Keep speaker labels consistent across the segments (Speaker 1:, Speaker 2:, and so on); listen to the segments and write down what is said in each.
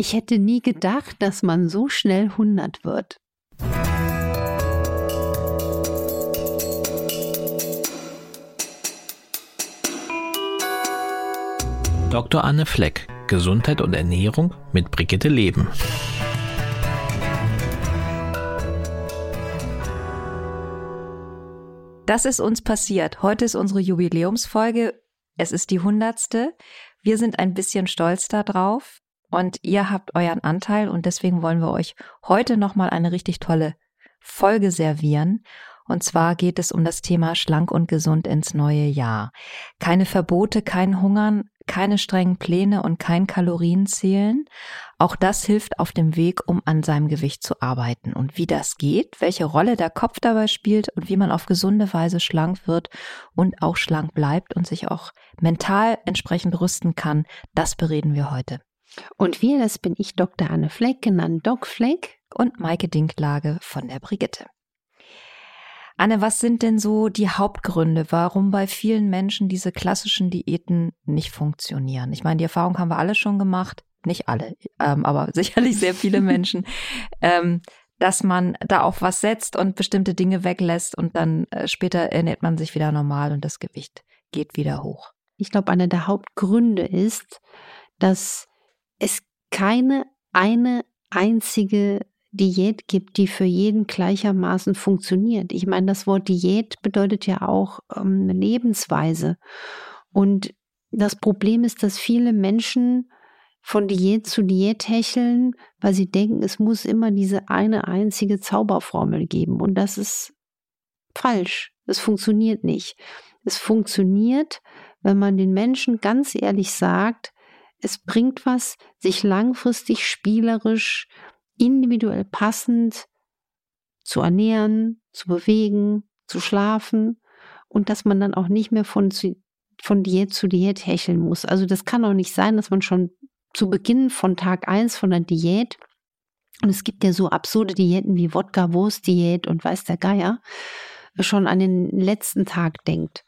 Speaker 1: Ich hätte nie gedacht, dass man so schnell 100 wird.
Speaker 2: Dr. Anne Fleck, Gesundheit und Ernährung mit Brigitte Leben.
Speaker 3: Das ist uns passiert. Heute ist unsere Jubiläumsfolge. Es ist die hundertste. Wir sind ein bisschen stolz darauf und ihr habt euren Anteil und deswegen wollen wir euch heute nochmal eine richtig tolle Folge servieren. Und zwar geht es um das Thema schlank und gesund ins neue Jahr. Keine Verbote, kein Hungern, keine strengen Pläne und kein Kalorienzählen. Auch das hilft auf dem Weg, um an seinem Gewicht zu arbeiten. Und wie das geht, welche Rolle der Kopf dabei spielt und wie man auf gesunde Weise schlank wird und auch schlank bleibt und sich auch mental entsprechend rüsten kann, das bereden wir heute.
Speaker 1: Und wir, das bin ich, Dr. Anne Fleck, genannt Doc Fleck.
Speaker 3: Und Maike Dinklage von der Brigitte. Anne, was sind denn so die Hauptgründe, warum bei vielen Menschen diese klassischen Diäten nicht funktionieren? Ich meine, die Erfahrung haben wir alle schon gemacht, nicht alle, ähm, aber sicherlich sehr viele Menschen, ähm, dass man da auf was setzt und bestimmte Dinge weglässt und dann äh, später ernährt man sich wieder normal und das Gewicht geht wieder hoch.
Speaker 1: Ich glaube, einer der Hauptgründe ist, dass es keine eine einzige Diät gibt, die für jeden gleichermaßen funktioniert. Ich meine, das Wort Diät bedeutet ja auch ähm, Lebensweise. Und das Problem ist, dass viele Menschen von Diät zu Diät hecheln, weil sie denken, es muss immer diese eine einzige Zauberformel geben. Und das ist falsch. Es funktioniert nicht. Es funktioniert, wenn man den Menschen ganz ehrlich sagt, es bringt was, sich langfristig spielerisch, individuell passend zu ernähren, zu bewegen, zu schlafen und dass man dann auch nicht mehr von, von Diät zu Diät hecheln muss. Also das kann auch nicht sein, dass man schon zu Beginn von Tag eins von der Diät und es gibt ja so absurde Diäten wie Wodka-Wurst-Diät und weiß der Geier, schon an den letzten Tag denkt.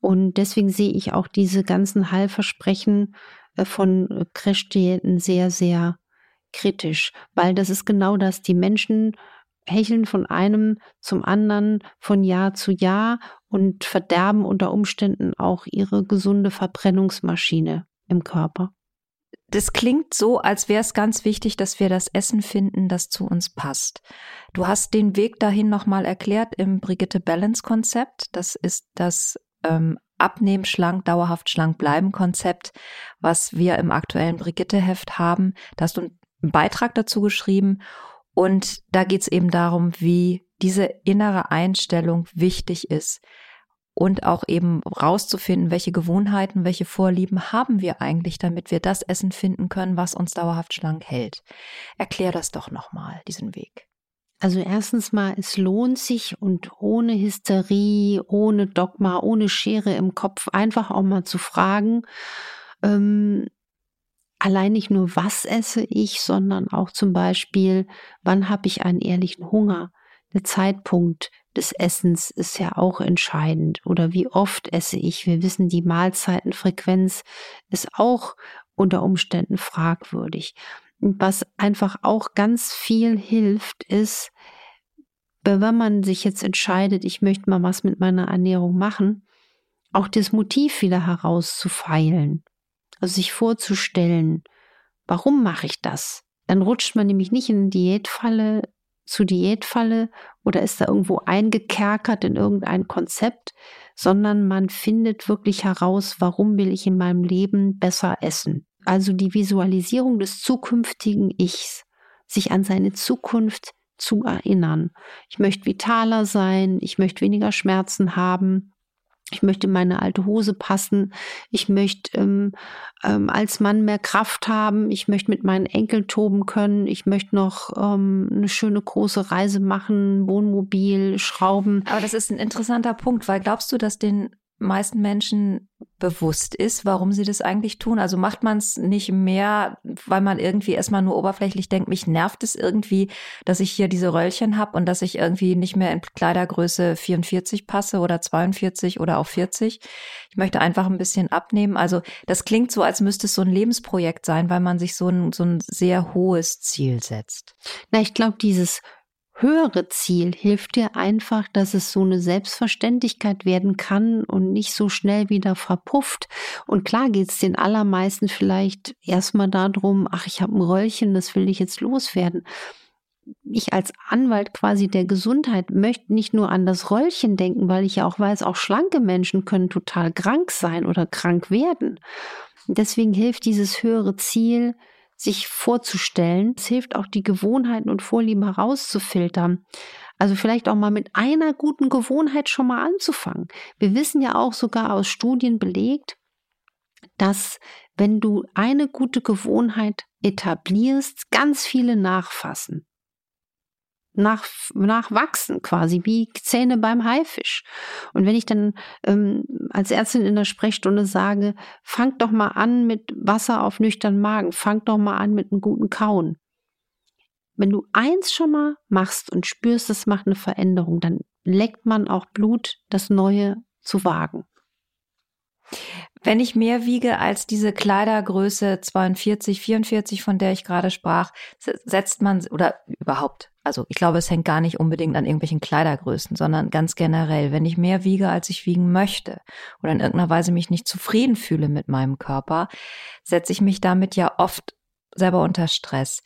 Speaker 1: Und deswegen sehe ich auch diese ganzen Heilversprechen von äh, Crash-Diäten sehr, sehr kritisch, weil das ist genau das. Die Menschen hecheln von einem zum anderen, von Jahr zu Jahr und verderben unter Umständen auch ihre gesunde Verbrennungsmaschine im Körper.
Speaker 3: Das klingt so, als wäre es ganz wichtig, dass wir das Essen finden, das zu uns passt. Du hast den Weg dahin nochmal erklärt im Brigitte Balance Konzept. Das ist das ähm, Abnehmen, schlank, dauerhaft schlank bleiben Konzept, was wir im aktuellen Brigitte-Heft haben. Da hast du einen Beitrag dazu geschrieben. Und da geht es eben darum, wie diese innere Einstellung wichtig ist und auch eben rauszufinden, welche Gewohnheiten, welche Vorlieben haben wir eigentlich, damit wir das Essen finden können, was uns dauerhaft schlank hält. Erklär das doch nochmal, diesen Weg.
Speaker 1: Also erstens mal, es lohnt sich und ohne Hysterie, ohne Dogma, ohne Schere im Kopf einfach auch mal zu fragen, ähm, allein nicht nur, was esse ich, sondern auch zum Beispiel, wann habe ich einen ehrlichen Hunger? Der Zeitpunkt des Essens ist ja auch entscheidend. Oder wie oft esse ich? Wir wissen, die Mahlzeitenfrequenz ist auch unter Umständen fragwürdig. Was einfach auch ganz viel hilft, ist, wenn man sich jetzt entscheidet, ich möchte mal was mit meiner Ernährung machen, auch das Motiv wieder herauszufeilen. Also sich vorzustellen, warum mache ich das? Dann rutscht man nämlich nicht in Diätfalle zu Diätfalle oder ist da irgendwo eingekerkert in irgendein Konzept, sondern man findet wirklich heraus, warum will ich in meinem Leben besser essen also die Visualisierung des zukünftigen Ichs, sich an seine Zukunft zu erinnern. Ich möchte vitaler sein, ich möchte weniger Schmerzen haben, ich möchte meine alte Hose passen, ich möchte ähm, ähm, als Mann mehr Kraft haben, ich möchte mit meinen Enkeln toben können, ich möchte noch ähm, eine schöne große Reise machen, Wohnmobil, Schrauben.
Speaker 3: Aber das ist ein interessanter Punkt, weil glaubst du, dass den meisten Menschen bewusst ist, warum sie das eigentlich tun? Also macht man es nicht mehr, weil man irgendwie erstmal nur oberflächlich denkt, mich nervt es irgendwie, dass ich hier diese Röllchen habe und dass ich irgendwie nicht mehr in Kleidergröße 44 passe oder 42 oder auch 40. Ich möchte einfach ein bisschen abnehmen. Also das klingt so, als müsste es so ein Lebensprojekt sein, weil man sich so ein, so ein sehr hohes Ziel setzt.
Speaker 1: Na, ich glaube, dieses höhere Ziel hilft dir einfach, dass es so eine Selbstverständlichkeit werden kann und nicht so schnell wieder verpufft. Und klar geht es den allermeisten vielleicht erstmal darum, ach, ich habe ein Röllchen, das will ich jetzt loswerden. Ich als Anwalt quasi der Gesundheit möchte nicht nur an das Röllchen denken, weil ich ja auch weiß, auch schlanke Menschen können total krank sein oder krank werden. Deswegen hilft dieses höhere Ziel, sich vorzustellen. Es hilft auch, die Gewohnheiten und Vorlieben herauszufiltern. Also vielleicht auch mal mit einer guten Gewohnheit schon mal anzufangen. Wir wissen ja auch sogar aus Studien belegt, dass wenn du eine gute Gewohnheit etablierst, ganz viele nachfassen nach, nachwachsen quasi, wie Zähne beim Haifisch. Und wenn ich dann ähm, als Ärztin in der Sprechstunde sage, fangt doch mal an mit Wasser auf nüchternen Magen, fangt doch mal an mit einem guten Kauen. Wenn du eins schon mal machst und spürst, es macht eine Veränderung, dann leckt man auch Blut, das Neue zu wagen.
Speaker 3: Wenn ich mehr wiege als diese Kleidergröße 42, 44, von der ich gerade sprach, setzt man oder überhaupt, also ich glaube, es hängt gar nicht unbedingt an irgendwelchen Kleidergrößen, sondern ganz generell, wenn ich mehr wiege, als ich wiegen möchte oder in irgendeiner Weise mich nicht zufrieden fühle mit meinem Körper, setze ich mich damit ja oft selber unter Stress.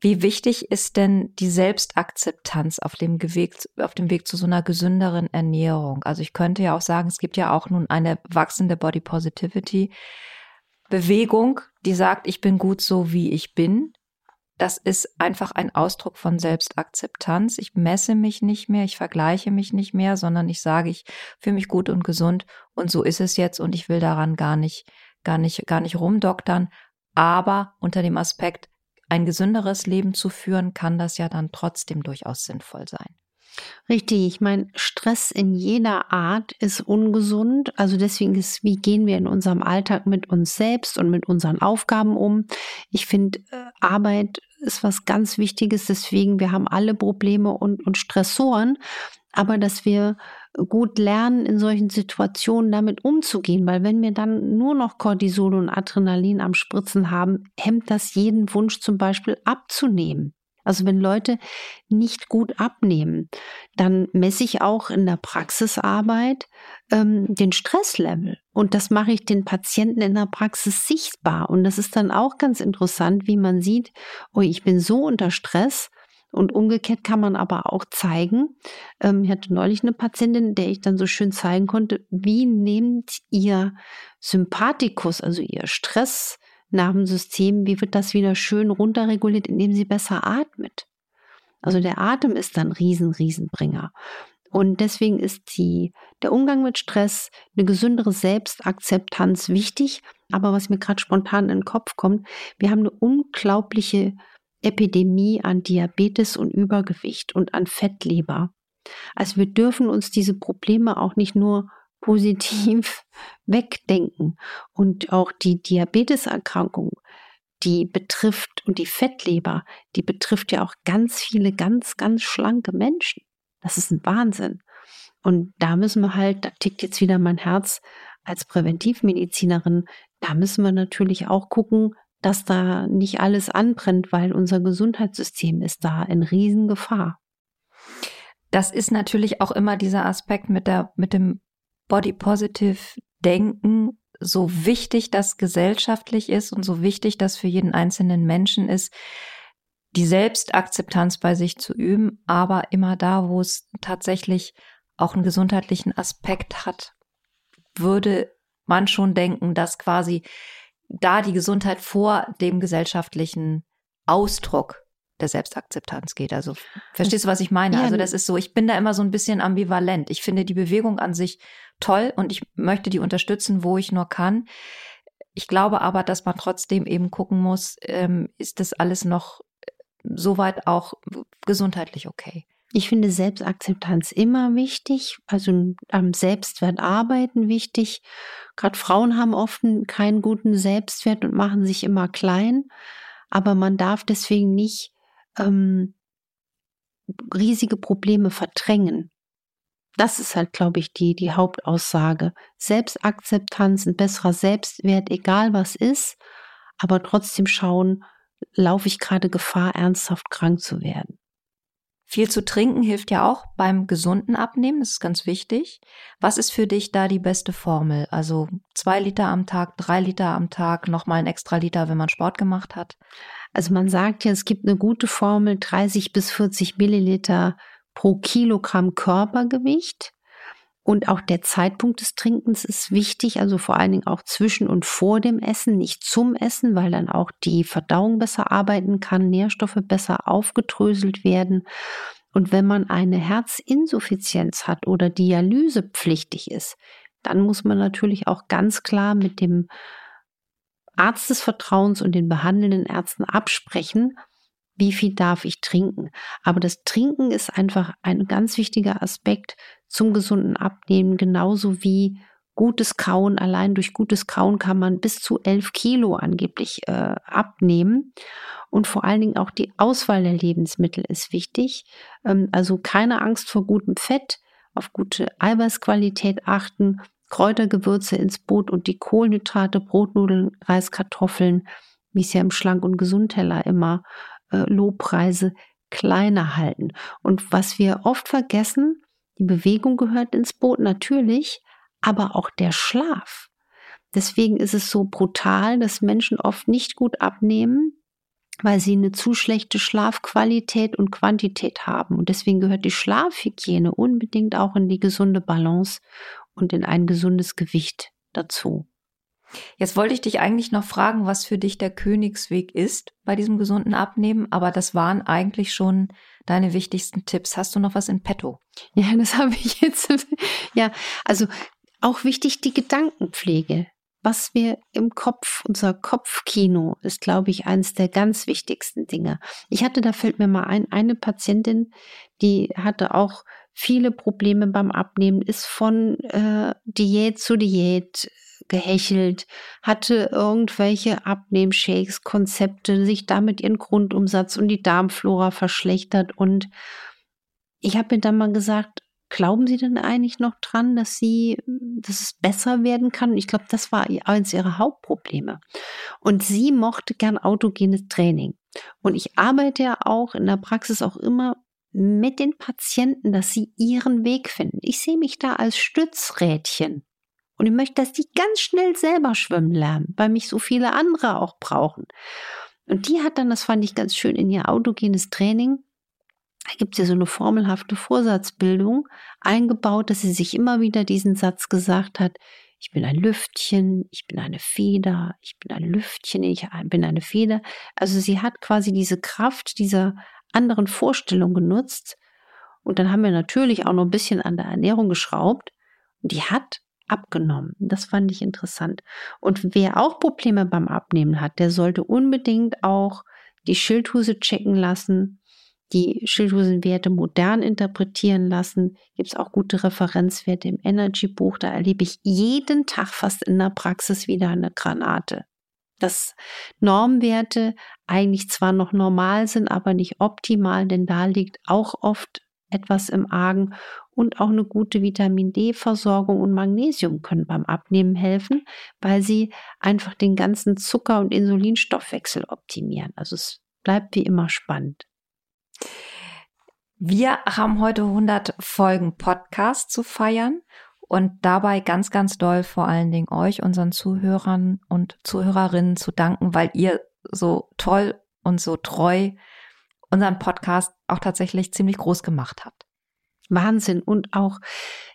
Speaker 3: Wie wichtig ist denn die Selbstakzeptanz auf dem, Weg, auf dem Weg zu so einer gesünderen Ernährung? Also ich könnte ja auch sagen, es gibt ja auch nun eine wachsende Body Positivity Bewegung, die sagt, ich bin gut so, wie ich bin. Das ist einfach ein Ausdruck von Selbstakzeptanz. Ich messe mich nicht mehr, ich vergleiche mich nicht mehr, sondern ich sage, ich fühle mich gut und gesund und so ist es jetzt und ich will daran gar nicht, gar nicht, gar nicht rumdoktern. Aber unter dem Aspekt, ein gesünderes Leben zu führen, kann das ja dann trotzdem durchaus sinnvoll sein.
Speaker 1: Richtig, ich meine, Stress in jeder Art ist ungesund. Also deswegen ist, wie gehen wir in unserem Alltag mit uns selbst und mit unseren Aufgaben um? Ich finde, äh, Arbeit ist was ganz Wichtiges. Deswegen, wir haben alle Probleme und, und Stressoren aber dass wir gut lernen, in solchen Situationen damit umzugehen, weil wenn wir dann nur noch Cortisol und Adrenalin am Spritzen haben, hemmt das jeden Wunsch zum Beispiel abzunehmen. Also wenn Leute nicht gut abnehmen, dann messe ich auch in der Praxisarbeit ähm, den Stresslevel. Und das mache ich den Patienten in der Praxis sichtbar. Und das ist dann auch ganz interessant, wie man sieht, oh, ich bin so unter Stress, und umgekehrt kann man aber auch zeigen, ähm, ich hatte neulich eine Patientin, der ich dann so schön zeigen konnte, wie nehmt ihr Sympathikus, also ihr Stressnervensystem, wie wird das wieder schön runterreguliert, indem sie besser atmet. Also der Atem ist dann riesen, Riesenbringer. Und deswegen ist die, der Umgang mit Stress, eine gesündere Selbstakzeptanz wichtig. Aber was mir gerade spontan in den Kopf kommt, wir haben eine unglaubliche Epidemie an Diabetes und Übergewicht und an Fettleber. Also wir dürfen uns diese Probleme auch nicht nur positiv wegdenken. Und auch die Diabeteserkrankung, die betrifft und die Fettleber, die betrifft ja auch ganz viele ganz, ganz schlanke Menschen. Das ist ein Wahnsinn. Und da müssen wir halt, da tickt jetzt wieder mein Herz als Präventivmedizinerin, da müssen wir natürlich auch gucken, dass da nicht alles anbrennt, weil unser Gesundheitssystem ist da in Riesengefahr.
Speaker 3: Das ist natürlich auch immer dieser Aspekt mit der, mit dem Body Positive Denken, so wichtig das gesellschaftlich ist und so wichtig das für jeden einzelnen Menschen ist, die Selbstakzeptanz bei sich zu üben, aber immer da, wo es tatsächlich auch einen gesundheitlichen Aspekt hat, würde man schon denken, dass quasi da die Gesundheit vor dem gesellschaftlichen Ausdruck der Selbstakzeptanz geht. Also verstehst du, was ich meine? Also das ist so, ich bin da immer so ein bisschen ambivalent. Ich finde die Bewegung an sich toll und ich möchte die unterstützen, wo ich nur kann. Ich glaube aber, dass man trotzdem eben gucken muss, ähm, ist das alles noch soweit auch gesundheitlich okay?
Speaker 1: Ich finde Selbstakzeptanz immer wichtig, also am Selbstwert arbeiten wichtig. Gerade Frauen haben oft keinen guten Selbstwert und machen sich immer klein, aber man darf deswegen nicht ähm, riesige Probleme verdrängen. Das ist halt, glaube ich, die, die Hauptaussage. Selbstakzeptanz, ein besserer Selbstwert, egal was ist, aber trotzdem schauen, laufe ich gerade Gefahr, ernsthaft krank zu werden.
Speaker 3: Viel zu trinken hilft ja auch beim gesunden Abnehmen, das ist ganz wichtig. Was ist für dich da die beste Formel? Also zwei Liter am Tag, drei Liter am Tag, nochmal ein extra Liter, wenn man Sport gemacht hat?
Speaker 1: Also man sagt ja, es gibt eine gute Formel, 30 bis 40 Milliliter pro Kilogramm Körpergewicht. Und auch der Zeitpunkt des Trinkens ist wichtig, also vor allen Dingen auch zwischen und vor dem Essen, nicht zum Essen, weil dann auch die Verdauung besser arbeiten kann, Nährstoffe besser aufgedröselt werden. Und wenn man eine Herzinsuffizienz hat oder dialysepflichtig ist, dann muss man natürlich auch ganz klar mit dem Arzt des Vertrauens und den behandelnden Ärzten absprechen, wie viel darf ich trinken. Aber das Trinken ist einfach ein ganz wichtiger Aspekt zum gesunden Abnehmen, genauso wie gutes Kauen. Allein durch gutes Kauen kann man bis zu elf Kilo angeblich äh, abnehmen. Und vor allen Dingen auch die Auswahl der Lebensmittel ist wichtig. Ähm, also keine Angst vor gutem Fett, auf gute Eiweißqualität achten, Kräutergewürze ins Boot und die Kohlenhydrate, Brotnudeln, Reis, Kartoffeln, wie es ja im Schlank- und Gesundteller immer äh, Lobpreise kleiner halten. Und was wir oft vergessen, die Bewegung gehört ins Boot natürlich, aber auch der Schlaf. Deswegen ist es so brutal, dass Menschen oft nicht gut abnehmen, weil sie eine zu schlechte Schlafqualität und Quantität haben. Und deswegen gehört die Schlafhygiene unbedingt auch in die gesunde Balance und in ein gesundes Gewicht dazu.
Speaker 3: Jetzt wollte ich dich eigentlich noch fragen, was für dich der Königsweg ist bei diesem gesunden Abnehmen, aber das waren eigentlich schon deine wichtigsten Tipps. Hast du noch was in petto?
Speaker 1: Ja, das habe ich jetzt. ja, also auch wichtig die Gedankenpflege. Was wir im Kopf, unser Kopfkino ist, glaube ich, eines der ganz wichtigsten Dinge. Ich hatte, da fällt mir mal ein, eine Patientin, die hatte auch viele Probleme beim Abnehmen, ist von äh, Diät zu Diät gehechelt, hatte irgendwelche Abnehmshakes, Konzepte, sich damit ihren Grundumsatz und die Darmflora verschlechtert. Und ich habe mir dann mal gesagt, glauben Sie denn eigentlich noch dran, dass sie, dass es besser werden kann? Ich glaube, das war eins ihrer Hauptprobleme. Und sie mochte gern autogenes Training. Und ich arbeite ja auch in der Praxis auch immer mit den Patienten, dass sie ihren Weg finden. Ich sehe mich da als Stützrädchen. Und ich möchte, dass die ganz schnell selber schwimmen lernen, weil mich so viele andere auch brauchen. Und die hat dann, das fand ich ganz schön, in ihr autogenes Training, da gibt es ja so eine formelhafte Vorsatzbildung eingebaut, dass sie sich immer wieder diesen Satz gesagt hat, ich bin ein Lüftchen, ich bin eine Feder, ich bin ein Lüftchen, ich bin eine Feder. Also sie hat quasi diese Kraft dieser anderen Vorstellung genutzt. Und dann haben wir natürlich auch noch ein bisschen an der Ernährung geschraubt. Und die hat abgenommen. Das fand ich interessant. Und wer auch Probleme beim Abnehmen hat, der sollte unbedingt auch die Schilddrüse checken lassen, die Schilddrüsenwerte modern interpretieren lassen. Gibt es auch gute Referenzwerte im Energy-Buch. Da erlebe ich jeden Tag fast in der Praxis wieder eine Granate. Dass Normwerte eigentlich zwar noch normal sind, aber nicht optimal, denn da liegt auch oft etwas im Argen und auch eine gute Vitamin D-Versorgung und Magnesium können beim Abnehmen helfen, weil sie einfach den ganzen Zucker- und Insulinstoffwechsel optimieren. Also es bleibt wie immer spannend.
Speaker 3: Wir haben heute 100 Folgen Podcast zu feiern und dabei ganz, ganz doll vor allen Dingen euch, unseren Zuhörern und Zuhörerinnen zu danken, weil ihr so toll und so treu unseren Podcast auch tatsächlich ziemlich groß gemacht habt.
Speaker 1: Wahnsinn. Und auch,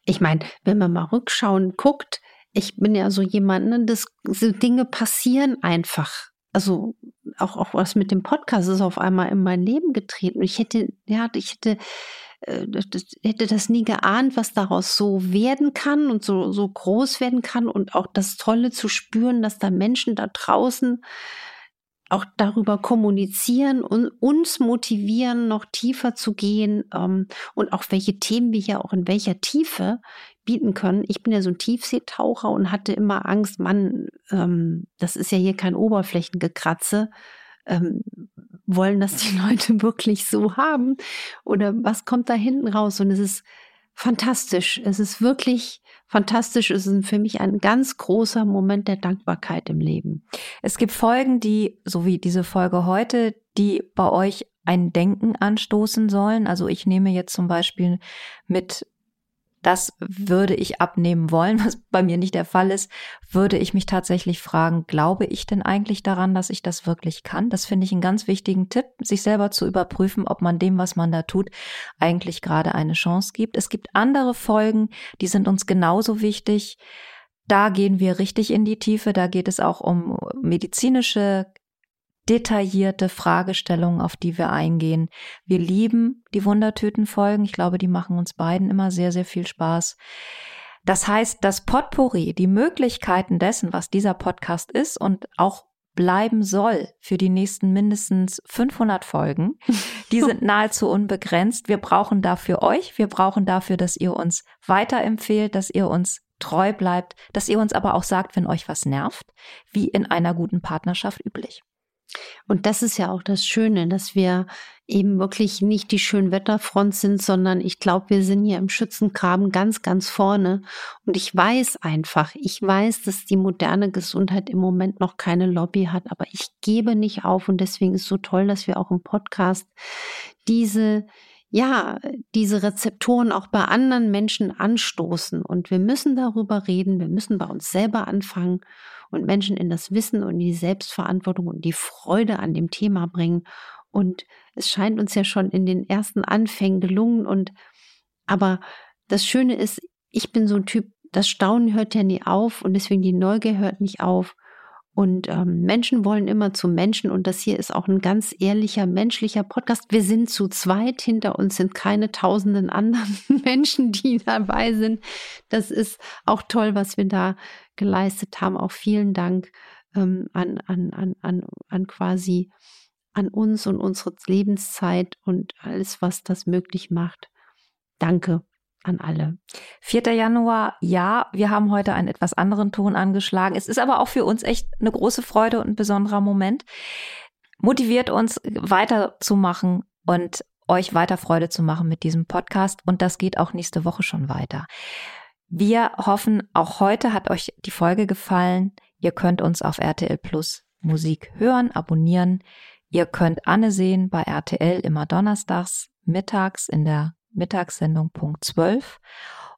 Speaker 1: ich meine, wenn man mal rückschauen guckt, ich bin ja so jemand, ne, das, so Dinge passieren einfach. Also auch, auch was mit dem Podcast ist auf einmal in mein Leben getreten. Ich hätte, ja, ich hätte, hätte das nie geahnt, was daraus so werden kann und so, so groß werden kann und auch das Tolle zu spüren, dass da Menschen da draußen auch darüber kommunizieren und uns motivieren, noch tiefer zu gehen ähm, und auch welche Themen wir ja auch in welcher Tiefe bieten können. Ich bin ja so ein Tiefseetaucher und hatte immer Angst, Mann, ähm, das ist ja hier kein Oberflächengekratze. Ähm, wollen das die Leute wirklich so haben? Oder was kommt da hinten raus? Und es ist fantastisch. Es ist wirklich fantastisch. Es ist für mich ein ganz großer Moment der Dankbarkeit im Leben.
Speaker 3: Es gibt Folgen, die, so wie diese Folge heute, die bei euch ein Denken anstoßen sollen. Also ich nehme jetzt zum Beispiel mit das würde ich abnehmen wollen, was bei mir nicht der Fall ist, würde ich mich tatsächlich fragen, glaube ich denn eigentlich daran, dass ich das wirklich kann? Das finde ich einen ganz wichtigen Tipp, sich selber zu überprüfen, ob man dem, was man da tut, eigentlich gerade eine Chance gibt. Es gibt andere Folgen, die sind uns genauso wichtig. Da gehen wir richtig in die Tiefe. Da geht es auch um medizinische detaillierte Fragestellungen, auf die wir eingehen. Wir lieben die Wundertütenfolgen. Ich glaube, die machen uns beiden immer sehr, sehr viel Spaß. Das heißt, das Potpourri, die Möglichkeiten dessen, was dieser Podcast ist und auch bleiben soll für die nächsten mindestens 500 Folgen, die sind nahezu unbegrenzt. Wir brauchen dafür euch. Wir brauchen dafür, dass ihr uns weiterempfehlt, dass ihr uns treu bleibt, dass ihr uns aber auch sagt, wenn euch was nervt, wie in einer guten Partnerschaft üblich.
Speaker 1: Und das ist ja auch das Schöne, dass wir eben wirklich nicht die Schönwetterfront sind, sondern ich glaube, wir sind hier im Schützengraben ganz, ganz vorne. Und ich weiß einfach, ich weiß, dass die moderne Gesundheit im Moment noch keine Lobby hat, aber ich gebe nicht auf und deswegen ist so toll, dass wir auch im Podcast diese ja, diese Rezeptoren auch bei anderen Menschen anstoßen. Und wir müssen darüber reden, wir müssen bei uns selber anfangen und Menschen in das Wissen und die Selbstverantwortung und die Freude an dem Thema bringen. Und es scheint uns ja schon in den ersten Anfängen gelungen. Und aber das Schöne ist, ich bin so ein Typ, das Staunen hört ja nie auf und deswegen die Neugier hört nicht auf. Und ähm, Menschen wollen immer zu Menschen und das hier ist auch ein ganz ehrlicher, menschlicher Podcast. Wir sind zu zweit, hinter uns sind keine tausenden anderen Menschen, die dabei sind. Das ist auch toll, was wir da geleistet haben. Auch vielen Dank ähm, an, an, an, an, an quasi an uns und unsere Lebenszeit und alles, was das möglich macht. Danke an alle.
Speaker 3: 4. Januar, ja, wir haben heute einen etwas anderen Ton angeschlagen. Es ist aber auch für uns echt eine große Freude und ein besonderer Moment. Motiviert uns weiterzumachen und euch weiter Freude zu machen mit diesem Podcast. Und das geht auch nächste Woche schon weiter. Wir hoffen, auch heute hat euch die Folge gefallen. Ihr könnt uns auf RTL Plus Musik hören, abonnieren. Ihr könnt Anne sehen bei RTL immer donnerstags mittags in der Mittagssendung Punkt 12.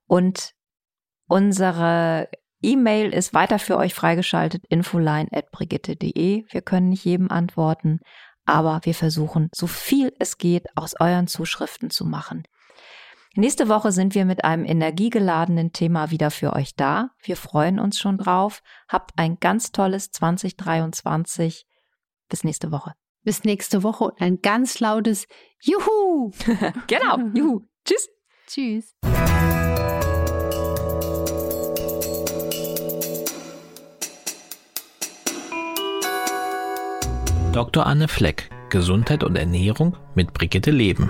Speaker 3: Und unsere E-Mail ist weiter für euch freigeschaltet, infoline.brigitte.de. Wir können nicht jedem antworten, aber wir versuchen, so viel es geht, aus euren Zuschriften zu machen. Nächste Woche sind wir mit einem energiegeladenen Thema wieder für euch da. Wir freuen uns schon drauf. Habt ein ganz tolles 2023. Bis nächste Woche
Speaker 1: bis nächste Woche und ein ganz lautes Juhu.
Speaker 3: genau, Juhu. Tschüss.
Speaker 1: Tschüss.
Speaker 2: Dr. Anne Fleck, Gesundheit und Ernährung mit Brigitte Leben.